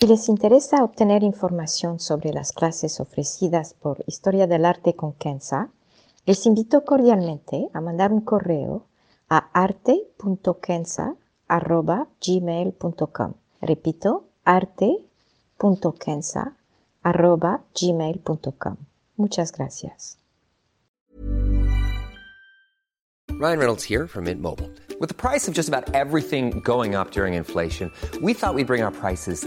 Si les interesa obtener información sobre las clases ofrecidas por Historia del Arte con Kenza, les invito cordialmente a mandar un correo a arte.kenza.gmail.com. Repito, arte.kenza.gmail.com. Muchas gracias. Ryan Reynolds here from Mint Mobile. With the price of just about everything going up during inflation, we thought we'd bring our prices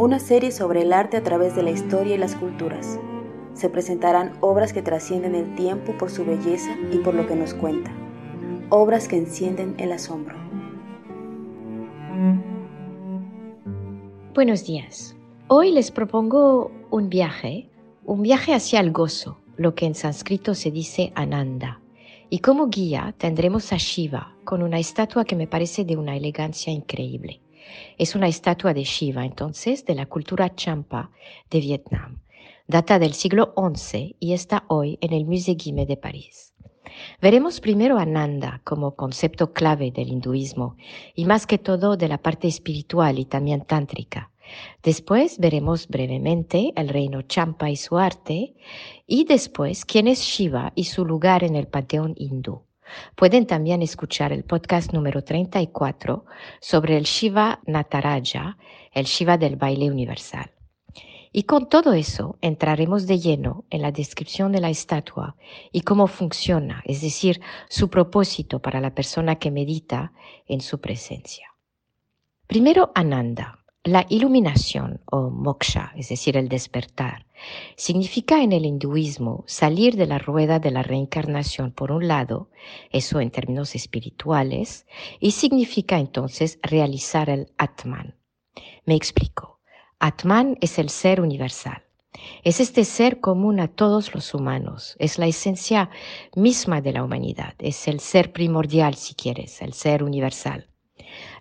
Una serie sobre el arte a través de la historia y las culturas. Se presentarán obras que trascienden el tiempo por su belleza y por lo que nos cuenta. Obras que encienden el asombro. Buenos días. Hoy les propongo un viaje, un viaje hacia el gozo, lo que en sánscrito se dice Ananda. Y como guía tendremos a Shiva con una estatua que me parece de una elegancia increíble. Es una estatua de Shiva entonces de la cultura Champa de Vietnam. Data del siglo XI y está hoy en el Musée Guimet de París. Veremos primero a Nanda como concepto clave del hinduismo y más que todo de la parte espiritual y también tántrica. Después veremos brevemente el reino Champa y su arte y después quién es Shiva y su lugar en el panteón hindú. Pueden también escuchar el podcast número 34 sobre el Shiva Nataraja, el Shiva del baile universal. Y con todo eso entraremos de lleno en la descripción de la estatua y cómo funciona, es decir, su propósito para la persona que medita en su presencia. Primero, Ananda. La iluminación o moksha, es decir, el despertar, significa en el hinduismo salir de la rueda de la reencarnación por un lado, eso en términos espirituales, y significa entonces realizar el Atman. Me explico. Atman es el ser universal. Es este ser común a todos los humanos, es la esencia misma de la humanidad, es el ser primordial si quieres, el ser universal.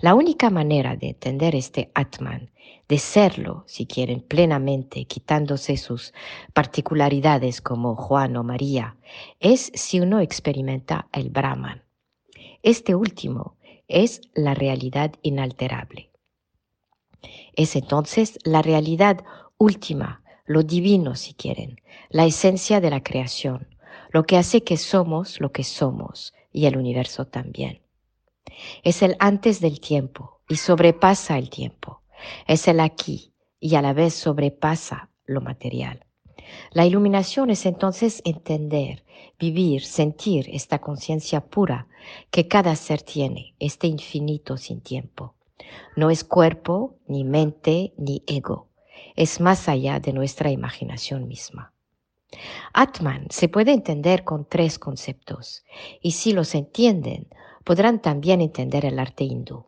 La única manera de entender este Atman, de serlo, si quieren, plenamente, quitándose sus particularidades como Juan o María, es si uno experimenta el Brahman. Este último es la realidad inalterable. Es entonces la realidad última, lo divino si quieren, la esencia de la creación, lo que hace que somos lo que somos y el universo también. Es el antes del tiempo y sobrepasa el tiempo. Es el aquí y a la vez sobrepasa lo material. La iluminación es entonces entender, vivir, sentir esta conciencia pura que cada ser tiene, este infinito sin tiempo. No es cuerpo, ni mente, ni ego. Es más allá de nuestra imaginación misma. Atman se puede entender con tres conceptos y si los entienden, podrán también entender el arte hindú.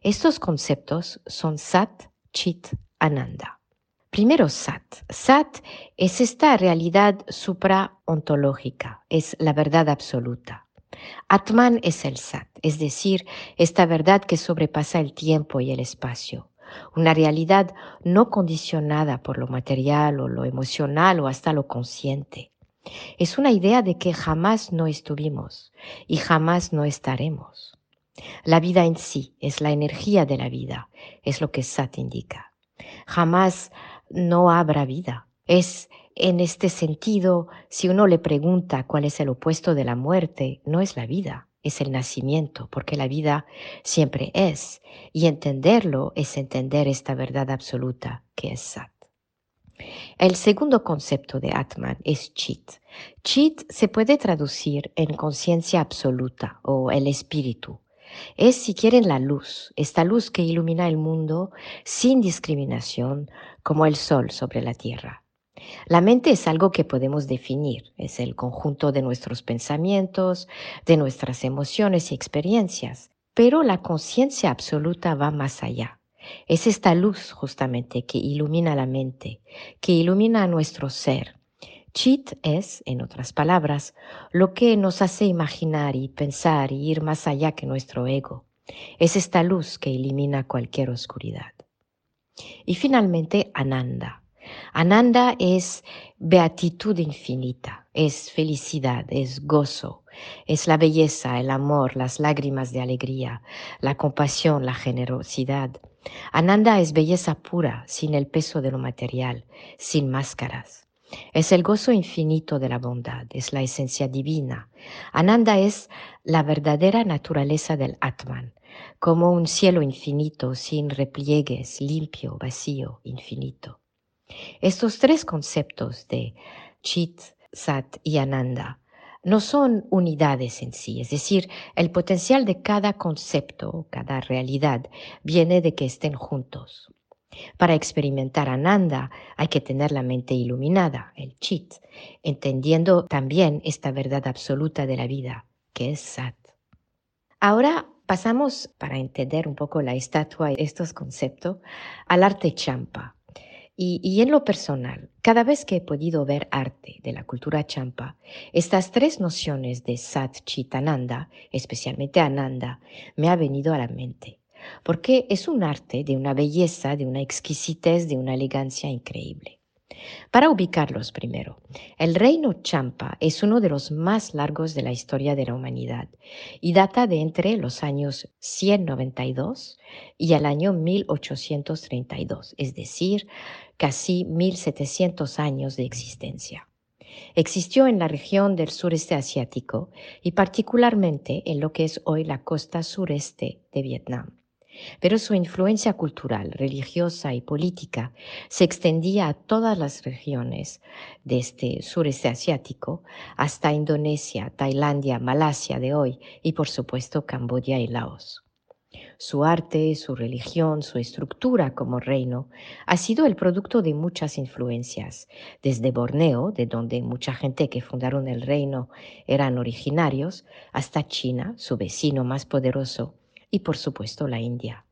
Estos conceptos son Sat, Chit, Ananda. Primero Sat. Sat es esta realidad supraontológica, es la verdad absoluta. Atman es el Sat, es decir, esta verdad que sobrepasa el tiempo y el espacio, una realidad no condicionada por lo material o lo emocional o hasta lo consciente. Es una idea de que jamás no estuvimos y jamás no estaremos. La vida en sí es la energía de la vida, es lo que Sat indica. Jamás no habrá vida. Es en este sentido, si uno le pregunta cuál es el opuesto de la muerte, no es la vida, es el nacimiento, porque la vida siempre es, y entenderlo es entender esta verdad absoluta que es Sat. El segundo concepto de Atman es Chit. Chit se puede traducir en conciencia absoluta o el espíritu. Es, si quieren, la luz, esta luz que ilumina el mundo sin discriminación, como el sol sobre la tierra. La mente es algo que podemos definir, es el conjunto de nuestros pensamientos, de nuestras emociones y experiencias. Pero la conciencia absoluta va más allá. Es esta luz justamente que ilumina la mente, que ilumina nuestro ser. Chit es, en otras palabras, lo que nos hace imaginar y pensar y ir más allá que nuestro ego. Es esta luz que elimina cualquier oscuridad. Y finalmente, Ananda. Ananda es beatitud infinita, es felicidad, es gozo, es la belleza, el amor, las lágrimas de alegría, la compasión, la generosidad. Ananda es belleza pura, sin el peso de lo material, sin máscaras. Es el gozo infinito de la bondad, es la esencia divina. Ananda es la verdadera naturaleza del Atman, como un cielo infinito, sin repliegues, limpio, vacío, infinito. Estos tres conceptos de Chit, Sat y Ananda no son unidades en sí, es decir, el potencial de cada concepto, cada realidad, viene de que estén juntos. Para experimentar Ananda hay que tener la mente iluminada, el chit, entendiendo también esta verdad absoluta de la vida, que es Sat. Ahora pasamos, para entender un poco la estatua y estos conceptos, al arte champa. Y, en lo personal, cada vez que he podido ver arte de la cultura champa, estas tres nociones de Sat Chitananda, especialmente Ananda, me ha venido a la mente, porque es un arte de una belleza, de una exquisitez, de una elegancia increíble. Para ubicarlos primero, el reino Champa es uno de los más largos de la historia de la humanidad y data de entre los años 192 y el año 1832, es decir, casi 1700 años de existencia. Existió en la región del sureste asiático y particularmente en lo que es hoy la costa sureste de Vietnam pero su influencia cultural, religiosa y política se extendía a todas las regiones de este sureste asiático, hasta Indonesia, Tailandia, Malasia de hoy y por supuesto Camboya y Laos. Su arte, su religión, su estructura como reino ha sido el producto de muchas influencias, desde Borneo, de donde mucha gente que fundaron el reino eran originarios, hasta China, su vecino más poderoso, y por supuesto la India.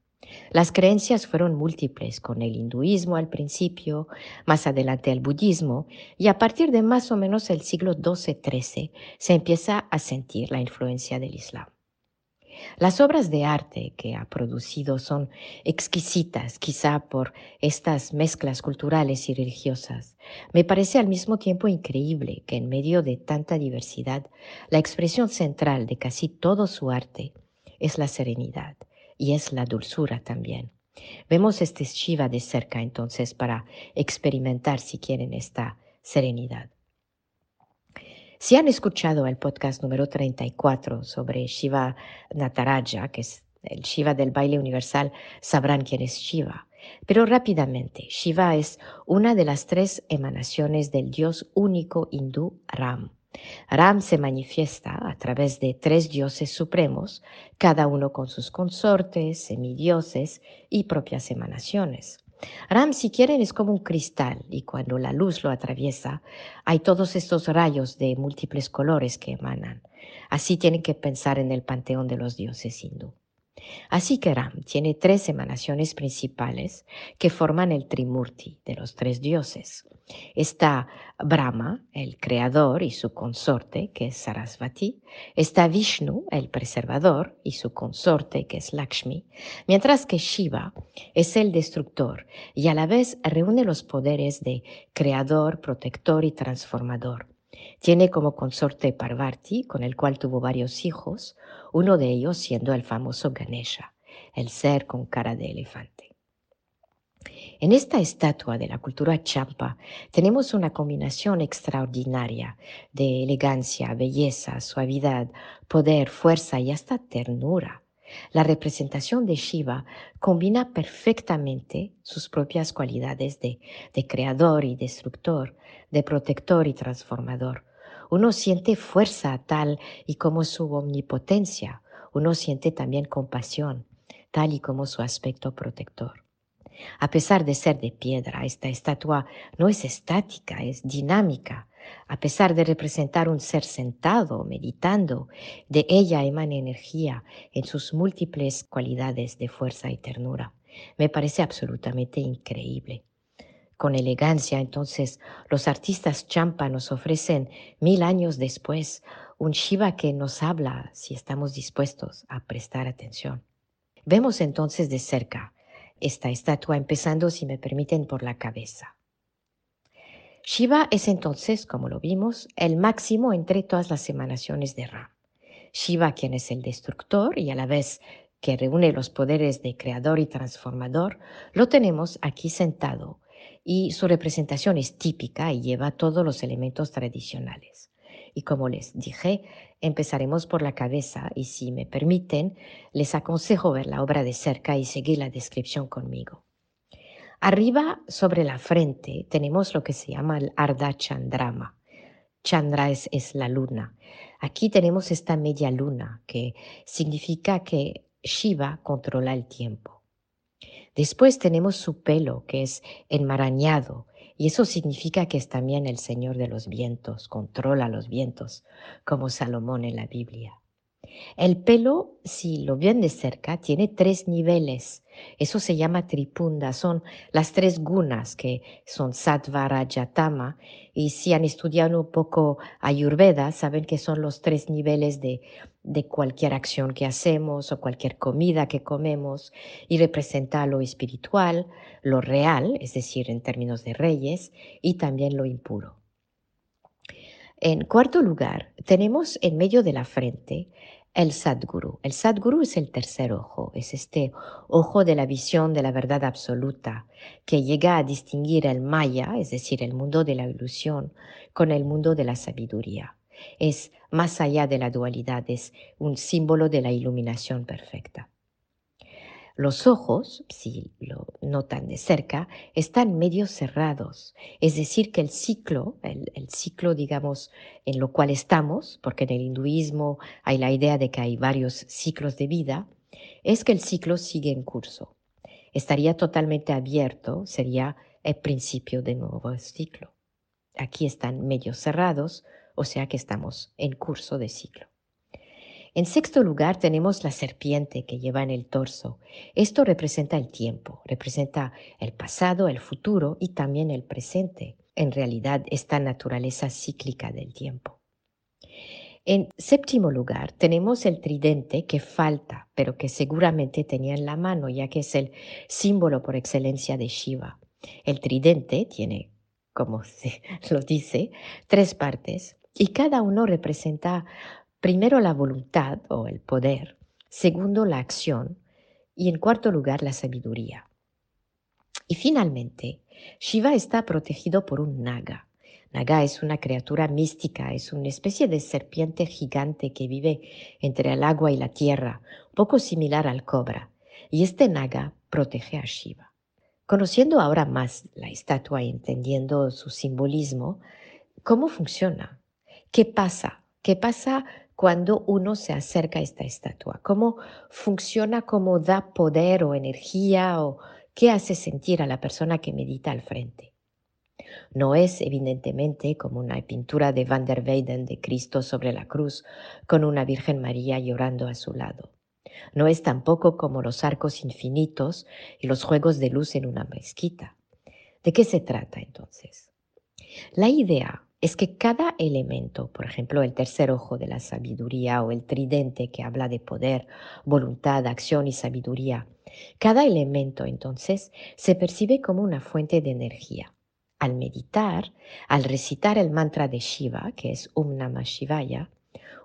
Las creencias fueron múltiples, con el hinduismo al principio, más adelante el budismo, y a partir de más o menos el siglo XII-XIII se empieza a sentir la influencia del Islam. Las obras de arte que ha producido son exquisitas, quizá por estas mezclas culturales y religiosas. Me parece al mismo tiempo increíble que en medio de tanta diversidad, la expresión central de casi todo su arte es la serenidad y es la dulzura también. Vemos este Shiva de cerca entonces para experimentar si quieren esta serenidad. Si han escuchado el podcast número 34 sobre Shiva Nataraja, que es el Shiva del baile universal, sabrán quién es Shiva. Pero rápidamente, Shiva es una de las tres emanaciones del dios único hindú Ram. Ram se manifiesta a través de tres dioses supremos, cada uno con sus consortes, semidioses y propias emanaciones. Ram, si quieren, es como un cristal y cuando la luz lo atraviesa, hay todos estos rayos de múltiples colores que emanan. Así tienen que pensar en el panteón de los dioses hindú. Así que Ram tiene tres emanaciones principales que forman el Trimurti de los tres dioses. Está Brahma, el creador y su consorte, que es Sarasvati. Está Vishnu, el preservador, y su consorte, que es Lakshmi. Mientras que Shiva es el destructor y a la vez reúne los poderes de creador, protector y transformador. Tiene como consorte Parvati, con el cual tuvo varios hijos, uno de ellos siendo el famoso Ganesha, el ser con cara de elefante. En esta estatua de la cultura champa tenemos una combinación extraordinaria de elegancia, belleza, suavidad, poder, fuerza y hasta ternura. La representación de Shiva combina perfectamente sus propias cualidades de, de creador y destructor, de protector y transformador. Uno siente fuerza tal y como su omnipotencia. Uno siente también compasión, tal y como su aspecto protector. A pesar de ser de piedra, esta estatua no es estática, es dinámica. A pesar de representar un ser sentado, meditando, de ella emana energía en sus múltiples cualidades de fuerza y ternura. Me parece absolutamente increíble. Con elegancia, entonces, los artistas champa nos ofrecen mil años después un Shiva que nos habla si estamos dispuestos a prestar atención. Vemos entonces de cerca esta estatua empezando, si me permiten, por la cabeza. Shiva es entonces, como lo vimos, el máximo entre todas las emanaciones de Ram. Shiva, quien es el destructor y a la vez que reúne los poderes de creador y transformador, lo tenemos aquí sentado y su representación es típica y lleva todos los elementos tradicionales. Y como les dije, empezaremos por la cabeza y si me permiten, les aconsejo ver la obra de cerca y seguir la descripción conmigo. Arriba, sobre la frente, tenemos lo que se llama el Ardha Chandrama. Chandra es, es la luna. Aquí tenemos esta media luna, que significa que Shiva controla el tiempo. Después tenemos su pelo, que es enmarañado, y eso significa que es también el Señor de los vientos, controla los vientos, como Salomón en la Biblia. El pelo, si lo ven de cerca, tiene tres niveles. Eso se llama tripunda. Son las tres gunas que son sattva, rajatama. Y si han estudiado un poco ayurveda, saben que son los tres niveles de, de cualquier acción que hacemos o cualquier comida que comemos. Y representa lo espiritual, lo real, es decir, en términos de reyes, y también lo impuro. En cuarto lugar, tenemos en medio de la frente el Sadguru. El Sadguru es el tercer ojo, es este ojo de la visión de la verdad absoluta que llega a distinguir el Maya, es decir, el mundo de la ilusión, con el mundo de la sabiduría. Es más allá de la dualidad, es un símbolo de la iluminación perfecta. Los ojos, si lo notan de cerca, están medio cerrados, es decir, que el ciclo, el, ciclo, digamos, en lo cual estamos, porque en el hinduismo hay la idea de que hay varios ciclos de vida, es que el ciclo sigue en curso. Estaría totalmente abierto, sería el principio de nuevo ciclo. Aquí están medio cerrados, o sea que estamos en curso de ciclo. En sexto lugar tenemos la serpiente que lleva en el torso. Esto representa el tiempo, representa el pasado, el futuro y también el presente. En realidad, esta naturaleza cíclica del tiempo. En séptimo lugar, tenemos el tridente que falta, pero que seguramente tenía en la mano, ya que es el símbolo por excelencia de Shiva. El tridente tiene, como se lo dice, tres partes y cada uno representa Primero la voluntad o el poder, segundo la acción y en cuarto lugar la sabiduría. Y finalmente, Shiva está protegido por un naga. Naga es una criatura mística, es una especie de serpiente gigante que vive entre el agua y la tierra, poco similar al cobra. Y este naga protege a Shiva. Conociendo ahora más la estatua y entendiendo su simbolismo, ¿cómo funciona? ¿Qué pasa? ¿Qué pasa cuando uno se acerca a esta estatua? ¿Cómo funciona, cómo da poder o energía o qué hace sentir a la persona que medita al frente? No es evidentemente como una pintura de Van der Weyden de Cristo sobre la cruz con una Virgen María llorando a su lado. No es tampoco como los arcos infinitos y los juegos de luz en una mezquita. ¿De qué se trata entonces? La idea es que cada elemento, por ejemplo, el tercer ojo de la sabiduría o el tridente que habla de poder, voluntad, acción y sabiduría, cada elemento entonces se percibe como una fuente de energía. Al meditar, al recitar el mantra de Shiva, que es Om Shivaya,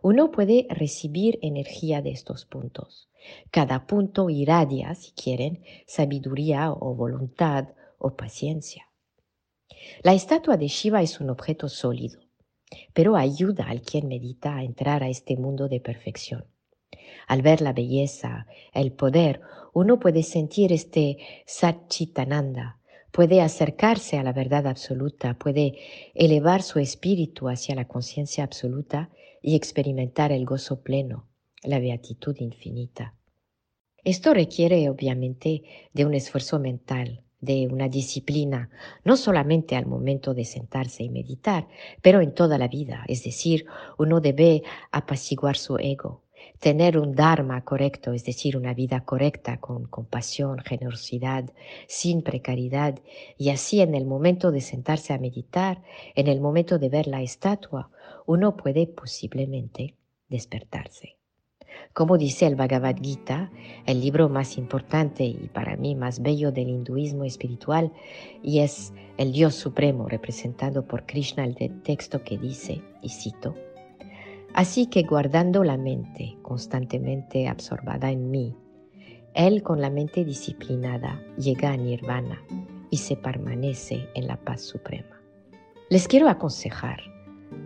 uno puede recibir energía de estos puntos. Cada punto irradia, si quieren, sabiduría o voluntad o paciencia. La estatua de Shiva es un objeto sólido, pero ayuda al quien medita a entrar a este mundo de perfección. Al ver la belleza, el poder, uno puede sentir este Satchitananda, puede acercarse a la verdad absoluta, puede elevar su espíritu hacia la conciencia absoluta y experimentar el gozo pleno, la beatitud infinita. Esto requiere obviamente de un esfuerzo mental, de una disciplina, no solamente al momento de sentarse y meditar, pero en toda la vida. Es decir, uno debe apaciguar su ego, tener un dharma correcto, es decir, una vida correcta con compasión, generosidad, sin precariedad, y así en el momento de sentarse a meditar, en el momento de ver la estatua, uno puede posiblemente despertarse. Como dice el Bhagavad Gita, el libro más importante y para mí más bello del hinduismo espiritual, y es el Dios Supremo representado por Krishna, el texto que dice, y cito, Así que guardando la mente constantemente absorbada en mí, él con la mente disciplinada llega a nirvana y se permanece en la paz suprema. Les quiero aconsejar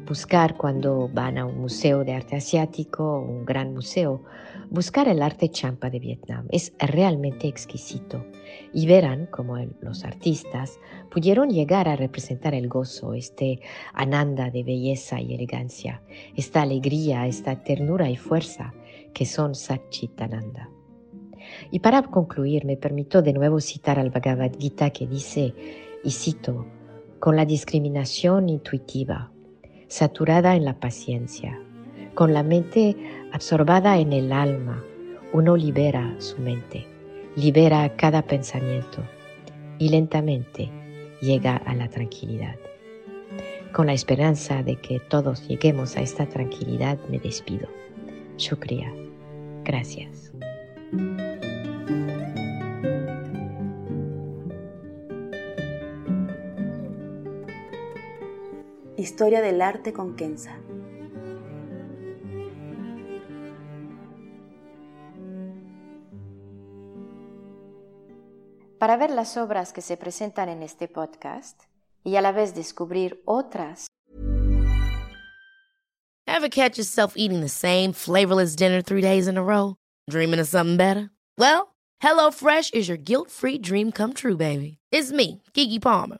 buscar cuando van a un museo de arte asiático, un gran museo, buscar el arte champa de Vietnam. Es realmente exquisito y verán cómo los artistas pudieron llegar a representar el gozo, este ananda de belleza y elegancia, esta alegría, esta ternura y fuerza que son Satchitananda. Y para concluir, me permito de nuevo citar al Bhagavad Gita que dice, y cito, con la discriminación intuitiva, saturada en la paciencia. Con la mente absorbada en el alma, uno libera su mente, libera cada pensamiento y lentamente llega a la tranquilidad. Con la esperanza de que todos lleguemos a esta tranquilidad, me despido. Shukriya. Gracias. Historia del arte con Kenza. Para ver las obras que se presentan en este podcast y a la vez descubrir otras. Ever catch yourself eating the same flavorless dinner three days in a row? Dreaming of something better? Well, HelloFresh is your guilt-free dream come true, baby. It's me, Kiki Palmer.